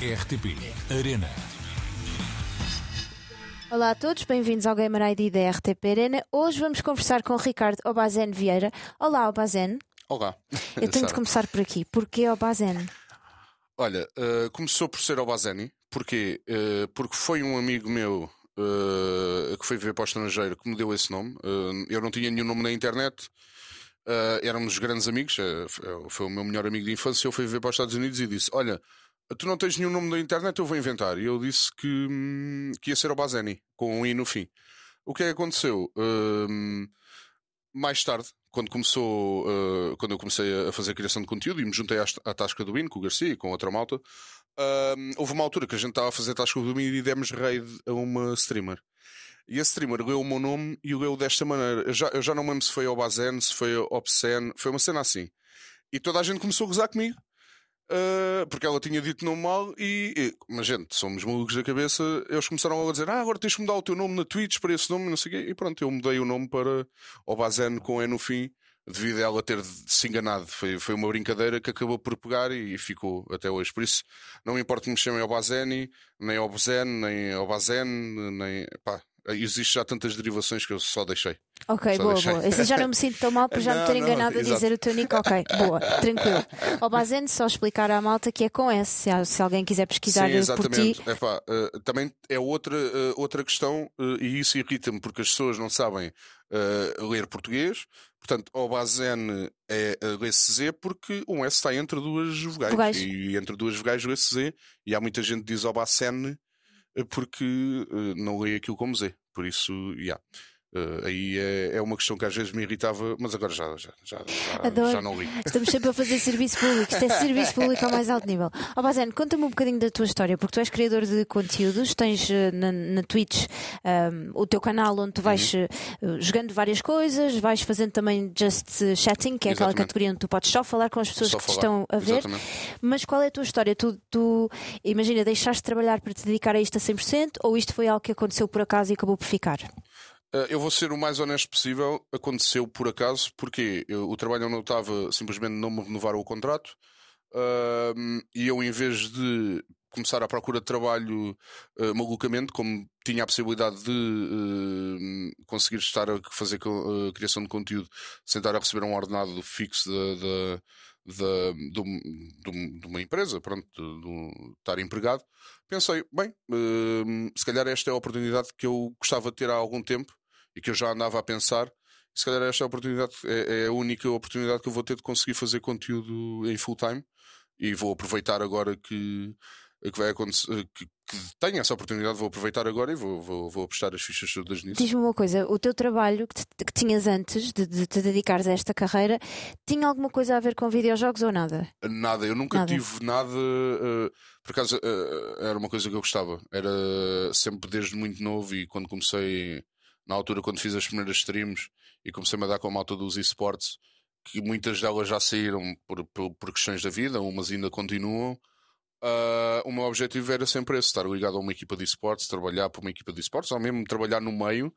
RTP Arena. Olá a todos, bem-vindos ao Gamer ID da RTP Arena. Hoje vamos conversar com o Ricardo Obazen Vieira. Olá, Obazen. Olá. Eu tenho de começar por aqui. Porquê Obazen? Olha, uh, começou por ser Obazeni. Porquê? Uh, porque foi um amigo meu uh, que foi viver para o estrangeiro que me deu esse nome. eu não tinha nenhum nome na internet. éramos grandes amigos. foi o meu melhor amigo de infância. Eu fui viver para os Estados Unidos e disse: Olha, tu não tens nenhum nome na internet, eu vou inventar. E eu disse que, hum, que ia ser Obazeni, com um i no fim. O que é que aconteceu? mais tarde, quando começou, uh, quando eu comecei a fazer a criação de conteúdo e me juntei à, à tasca do Win com o Garcia e com outra malta, uh, houve uma altura que a gente estava a fazer a tasca do Win e demos raid a uma streamer. E a streamer leu o meu nome e leu desta maneira. Eu já, eu já não lembro se foi Obazen, se foi Obscene, foi uma cena assim. E toda a gente começou a gozar comigo. Uh, porque ela tinha dito não mal e, e, mas gente, somos malucos da cabeça. Eles começaram a dizer: Ah, agora tens de mudar o teu nome na Twitch para esse nome, não sei quê. E pronto, eu mudei o nome para Obazen com E no fim, devido a ela ter se enganado. Foi, foi uma brincadeira que acabou por pegar e, e ficou até hoje. Por isso, não me importa que me chamem Obazeni, nem Obzen, nem Obazen, nem. Pá, existe já tantas derivações que eu só deixei. Ok, só boa, deixei. boa. Assim já não me sinto tão mal por já Não, me ter não, enganado a exato. dizer o teu nick. Ok, boa, tranquilo. Obazen, só explicar à malta que é com S, se, se alguém quiser pesquisar Sim, por ti. exatamente. Epá, eh, também é outra, eh, outra questão eh, e isso irrita-me porque as pessoas não sabem eh, ler português. Portanto, Obazen é uh, lê-se Z porque um S está entre duas vogais. Vogais. E entre duas vogais lê-se Z. E há muita gente que diz Obacen eh, porque eh, não lê aquilo como Z. Por isso, yeah. Eh, aí é, é uma questão que às vezes me irritava, mas agora já, já, já, já, já não li. Estamos sempre a fazer serviço público. Isto é serviço público ao mais alto nível. Ó Bazen, conta-me um bocadinho da tua história, porque tu és criador de conteúdos, tens eh, na, na Twitch um, o teu canal onde tu vais Uhum. eh, jogando várias coisas, vais fazendo também just chatting, que é aquela Exatamente. categoria onde tu podes só falar com as pessoas Só que te estão a ver. Exatamente. Mas qual é a tua história? Tu, tu imagina, deixaste de trabalhar para te dedicar a isto a 100% ou isto foi algo que aconteceu por acaso e acabou por ficar? Uh, eu vou ser o mais honesto possível. Aconteceu por acaso, porque eu- o trabalho onde eu estava simplesmente não me renovaram o contrato. Um, e eu, em vez de começar à procura de trabalho uh, malucamente, como tinha a possibilidade de uh, conseguir estar a fazer uh, criação de conteúdo sem estar a receber um ordenado fixo da, de, de de uma empresa, pronto, de, de estar empregado, pensei, bem, se calhar esta é a oportunidade que eu gostava de ter há algum tempo e que eu já andava a pensar. Se calhar esta é a oportunidade, é, é a única oportunidade que eu vou ter de conseguir fazer conteúdo em full time e vou aproveitar agora que, que vai acontecer, que, que tenho essa oportunidade, vou aproveitar agora e vou, vou, vou apostar as fichas todas nisso. Diz-me uma coisa, o teu trabalho que, te- que tinhas antes de, de te dedicares a esta carreira tinha alguma coisa a ver com videojogos ou nada? Nada, eu nunca Nada. tive nada. eh, por acaso eh, era uma coisa que eu gostava. Era sempre desde muito novo e quando comecei, na altura, quando fiz as primeiras streams e comecei-me a dar com a malta dos esportes, que muitas delas já saíram por, por, por questões da vida, umas ainda continuam. ah, o meu objetivo era sempre esse: estar ligado a uma equipa de esportes, trabalhar para uma equipa de esportes, ou mesmo trabalhar no meio.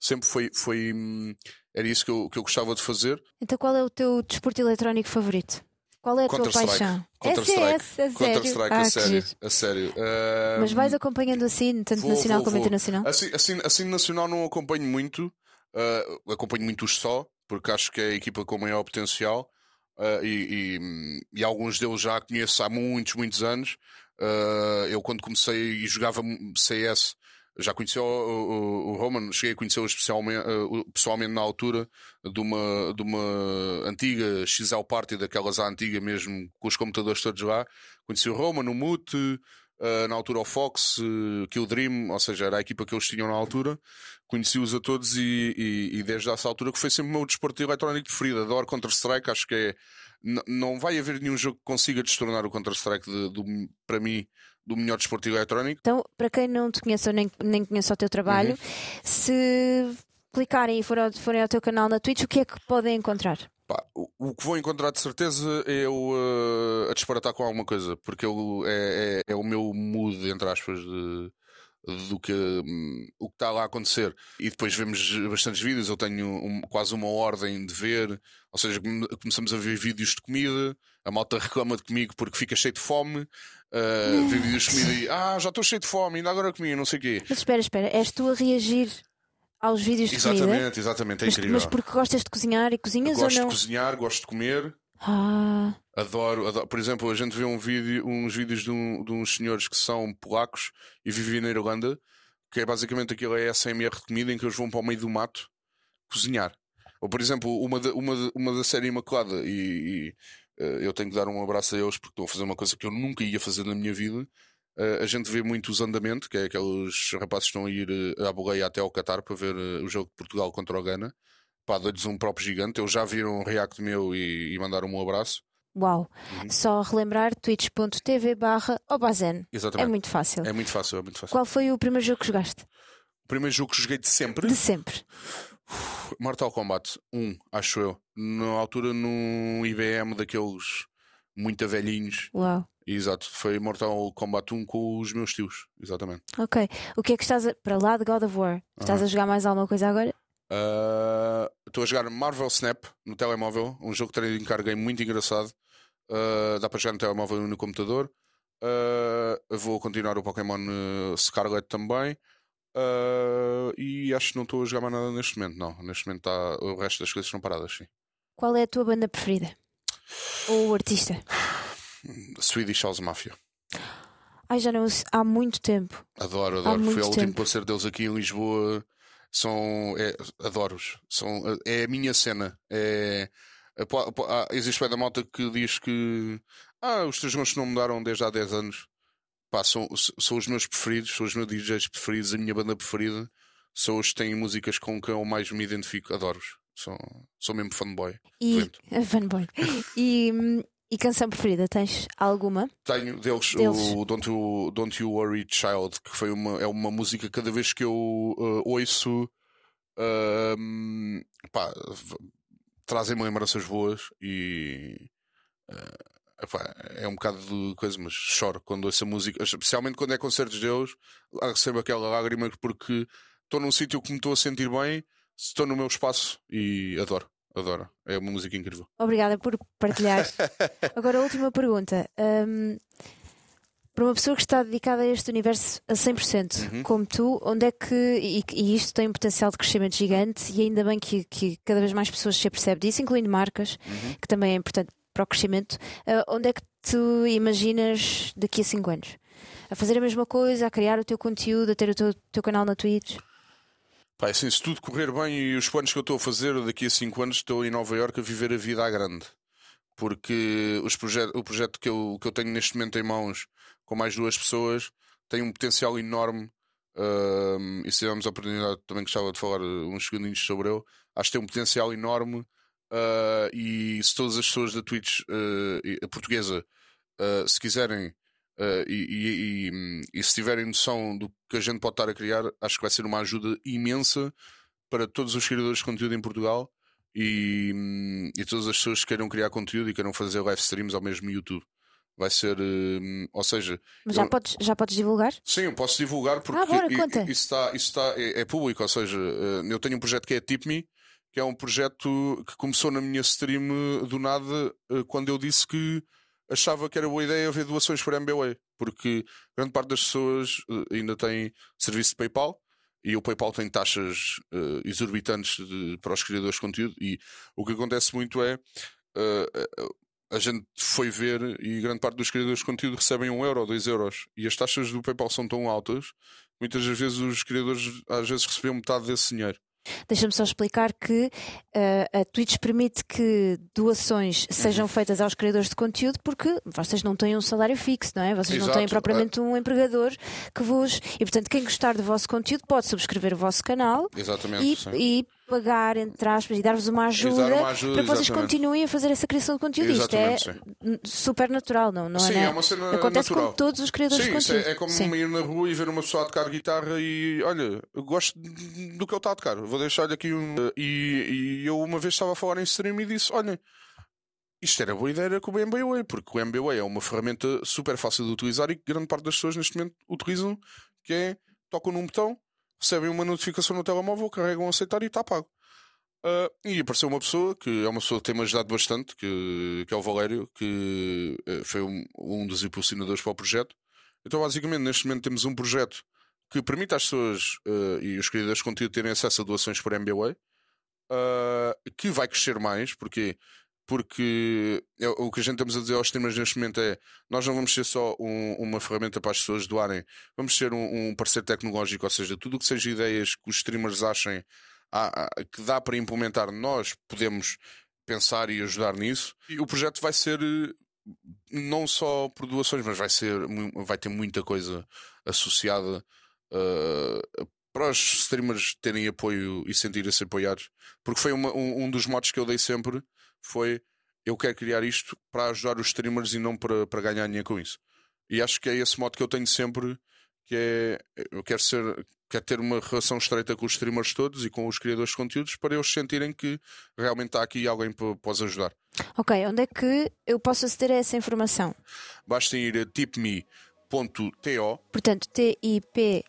Sempre foi. foi hum, era isso que eu, que eu gostava de fazer. Então qual é o teu desporto eletrónico favorito? Qual é a tua paixão? Counter-Strike. Sério? Counter-Strike, Ah, a sério. A sério. Ah, Mas vais acompanhando assim, tanto vou, nacional vou, como vou. internacional? Assim, assim, assim nacional não acompanho muito. ah, acompanho muitos só, porque acho que é a equipa com maior potencial. ah, e, e- e alguns deles já conheço há muitos, muitos anos. Ah, eu, quando comecei e jogava CS, já conheci o, o, o Roman, cheguei a conhecê-lo especialmente, o- pessoalmente na altura de uma, de uma antiga XL Party, daquelas à antiga mesmo, com os computadores todos lá. Conheci o Roman, o Mute, ah, na altura o Fox, uh, Kill Dream, ou seja, era a equipa que eles tinham na altura. Conheci-os a todos e, e- e desde essa altura que foi sempre o meu desporto eletrónico preferido. Adoro Counter-Strike, acho que é. Não vai haver nenhum jogo que consiga destornar o Counter-Strike de- do- para mim do melhor desporto eletrónico. Então, para quem não te conhece ou nem, nem conhece o teu trabalho, Uhum. se clicarem e forem ao, forem ao teu canal na Twitch, o que é que podem encontrar? Pá, o, o que vou encontrar de certeza é eu uh, a disparatar com alguma coisa, porque eu, é, é, é o meu mood, entre aspas, de, do que hum, o que está lá a acontecer. E depois vemos bastantes vídeos. Eu tenho um, quase uma ordem de ver, ou seja, come- começamos a ver vídeos de comida. A malta reclama de comigo porque fica cheio de fome. Uh, vê vídeos de comida e ah, já estou cheio de fome, ainda agora comi, não sei o quê. Mas espera, espera, és tu a reagir aos vídeos de comida? Exatamente, exatamente, é Mas, incrível. mas porque gostas de cozinhar e cozinhas gosto ou não? de cozinhar, gosto de comer. Ah, Adoro, adoro. Por exemplo, a gente vê um vídeo, uns vídeos de, um- de uns senhores que são polacos e vivem na Irlanda, que é basicamente aquilo é SMR de comida em que eles vão para o meio do mato cozinhar. Ou, por exemplo, uma uma uma da série Imaculada, e, e, eh, eu tenho que dar um abraço a eles porque estão a fazer uma coisa que eu nunca ia fazer na minha vida. Eh, a gente vê muito os andamentos, que é aqueles rapazes que estão a ir eh, à boleia até ao Qatar para ver o jogo de Portugal contra o Ghana. Pá, dou-lhes um próprio gigante. Eles já viram um react meu e, e mandaram um abraço. uau. Uhum. Só relembrar twitch.tv barra Obazen. É Exatamente. muito fácil. É muito fácil, é muito fácil. Qual foi o primeiro jogo que jogaste? O primeiro jogo que joguei de sempre, De sempre. Mortal Kombat 1, acho eu. Na altura, num IBM daqueles muito velhinhos. Uau. Exato, foi Mortal Kombat 1 com os meus tios, exatamente. Ok. O que é que estás a... para lá de God of War? Estás a jogar mais alguma coisa agora? Ah, Estou a jogar Marvel Snap no telemóvel, um jogo de trading card game muito engraçado. Ah, dá para jogar no telemóvel e no computador. Ah, vou continuar o Pokémon Scarlet também. E acho que não estou a jogar mais nada neste momento, não. Neste momento tá, o resto das coisas estão paradas, sim. Qual é a tua banda preferida? Ou o artista? Swedish House Mafia. Ai, já não há muito tempo. Adoro, adoro. Foi o último concerto deles aqui em Lisboa. São. É, Adoro-os. São, é a minha cena. É, é, há- existe bem da malta que diz que. Ah, os teus gostos não mudaram desde há 10 anos. Pá, são, são os meus preferidos, são os meus DJs preferidos, a minha banda preferida. São os que têm músicas com que eu mais me identifico. Adoro-os. Sou, sou mesmo fanboy. E. Fanboy. E, hum, e canção preferida? Tens alguma? Tenho deles, Deles. o Don't you, Don't you Worry Child, que foi uma, é uma música cada vez que eu uh, ouço um, pá, trazem-me lembranças boas e uh, epá, é um bocado de coisa, mas choro quando ouço a música, especialmente quando é concertos deles, recebo aquela lágrima porque estou num sítio que me estou a sentir bem, estou no meu espaço e adoro, adoro. É uma música incrível. Obrigada por partilhar. Agora, a última pergunta. Hum, para uma pessoa que está dedicada a este universo a 100%, Uhum. como tu, onde é que. E, e isto tem um potencial de crescimento gigante, e ainda bem que, que cada vez mais pessoas se apercebem disso, incluindo marcas, Uhum. que também é importante para o crescimento. ah, onde é que tu imaginas daqui a 5 anos? A fazer a mesma coisa, a criar o teu conteúdo, a ter o teu, teu canal na Twitch? Pá, assim, se tudo correr bem e os planos que eu estou a fazer, daqui a 5 anos estou em Nova Iorque a viver a vida à grande. Porque os proje o projeto que eu, que eu tenho neste momento em mãos, com mais duas pessoas, tem um potencial enorme. ahm, e se tivermos a oportunidade, também gostava de falar uh, uns segundinhos sobre ele. Acho que tem um potencial enorme. ah, e se todas as pessoas da Twitch a portuguesa, ah, se quiserem Uh, e, e- e, e se tiverem noção do que a gente pode estar a criar, acho que vai ser uma ajuda imensa para todos os criadores de conteúdo em Portugal e, hum, todas as pessoas que queiram criar conteúdo e queiram fazer live streams ao mesmo YouTube. Vai ser, hum, ou seja, Mas já, Eu- podes, já podes divulgar? Sim, eu posso divulgar porque Ah, bora, isso, está, isso está, é, é público, ou seja, eh, eu tenho um projeto que é Tip Me, que é um projeto que começou na minha stream eh, do nada quando eu disse que achava que era boa ideia haver doações para MBWay, porque grande parte das pessoas eh, ainda tem serviço de PayPal e o PayPal tem taxas eh, exorbitantes de- para os criadores de conteúdo e o que acontece muito é eh, a gente foi ver e grande parte dos criadores de conteúdo recebem um euro ou dois euros e as taxas do PayPal são tão altas muitas das vezes os criadores às vezes recebiam metade desse dinheiro. Deixa-me só explicar que eh, a Twitch permite que doações Uhum. sejam feitas aos criadores de conteúdo porque vocês não têm um salário fixo, não é? Vocês não Exato. têm propriamente um empregador que vos. E portanto, quem gostar do vosso conteúdo pode subscrever o vosso canal Exatamente. e, sim. e pagar, entre aspas, e dar-vos uma ajuda, dar uma ajuda, para que vocês exatamente. continuem a fazer essa criação de conteúdo. Isto é n- super natural, não, não Sim, é? é uma cena Acontece natural. com todos os criadores Sim, de isso conteúdo. é, é como Sim. ir na rua e ver uma pessoa a tocar guitarra e olha, gosto do que ele está a tocar, vou deixar-lhe aqui um. E, e eu uma vez estava a falar em stream e disse: olha, isto era boa ideia com o MBWay, porque o MBWay é uma ferramenta super fácil de utilizar e que grande parte das pessoas neste momento utilizam, que é tocam num botão, recebem uma notificação no telemóvel, carregam aceitar e está pago. Uh, e apareceu uma pessoa que é uma pessoa que tem-me ajudado bastante, que, que é o Valério, que uh, foi um, um dos impulsionadores para o projeto. Então, basicamente, neste momento temos um projeto que permite às pessoas uh, e os criadores de conteúdo terem acesso a doações por MBWay, que vai crescer mais, porque porque é, o que a gente estamos a dizer aos streamers neste momento é nós não vamos ser só um, uma ferramenta para as pessoas doarem, vamos ser um, um parceiro tecnológico, ou seja, tudo o que seja ideias que os streamers achem que dá para implementar, nós podemos pensar e ajudar nisso. E o projeto vai ser não só por doações, mas vai, ser, vai ter muita coisa associada uh, para os streamers terem apoio e sentirem-se apoiados. Porque foi uma, um, um dos modos que eu dei sempre foi eu quero criar isto para ajudar os streamers e não para, para ganhar dinheiro com isso. E acho que é esse modo que eu tenho sempre, que é eu quero ser quero ter uma relação estreita com os streamers todos e com os criadores de conteúdos para eles sentirem que realmente está aqui alguém para, para os ajudar. Ok, onde é que eu posso aceder a essa informação? Basta ir a tipme.to Portanto, T-I-P-M-E.to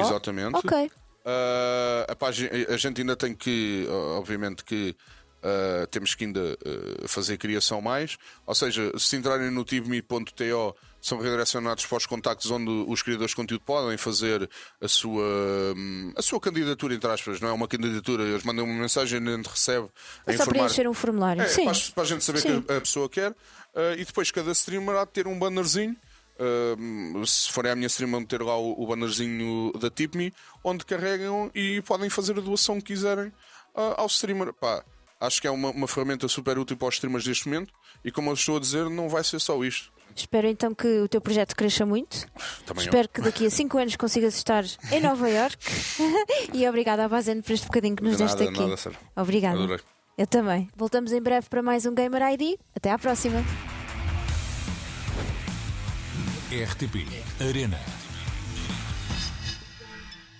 Exatamente. Ok. Uh, a, página, a gente ainda tem que, obviamente, que uh, temos que ainda uh, fazer criação mais. Ou seja, se entrarem no tivme.to são redirecionados para os contactos onde os criadores de conteúdo podem fazer a sua, a sua candidatura, entre aspas, não é uma candidatura, eles mandam uma mensagem e a gente recebe é a só informar. preencher um formulário. É, Sim. Para, para a gente saber Sim. que a pessoa quer. Uh, e depois cada streamer há de ter um bannerzinho. Uh, se forem à minha stream, vão ter lá o, o bannerzinho da TipMe, onde carregam e podem fazer a doação que quiserem uh, ao streamer. Pá, acho que é uma, uma ferramenta super útil para os streamers neste momento. E como eu estou a dizer, não vai ser só isto. Espero então que o teu projeto cresça muito. Também Espero eu. que daqui a 5 anos consigas estar em Nova York. e obrigada à Bazene por este bocadinho que nos De deste nada, aqui. nada. Obrigada. Adorei. Eu também. Voltamos em breve para mais um Gamer ID. Até à próxima. RTP Arena.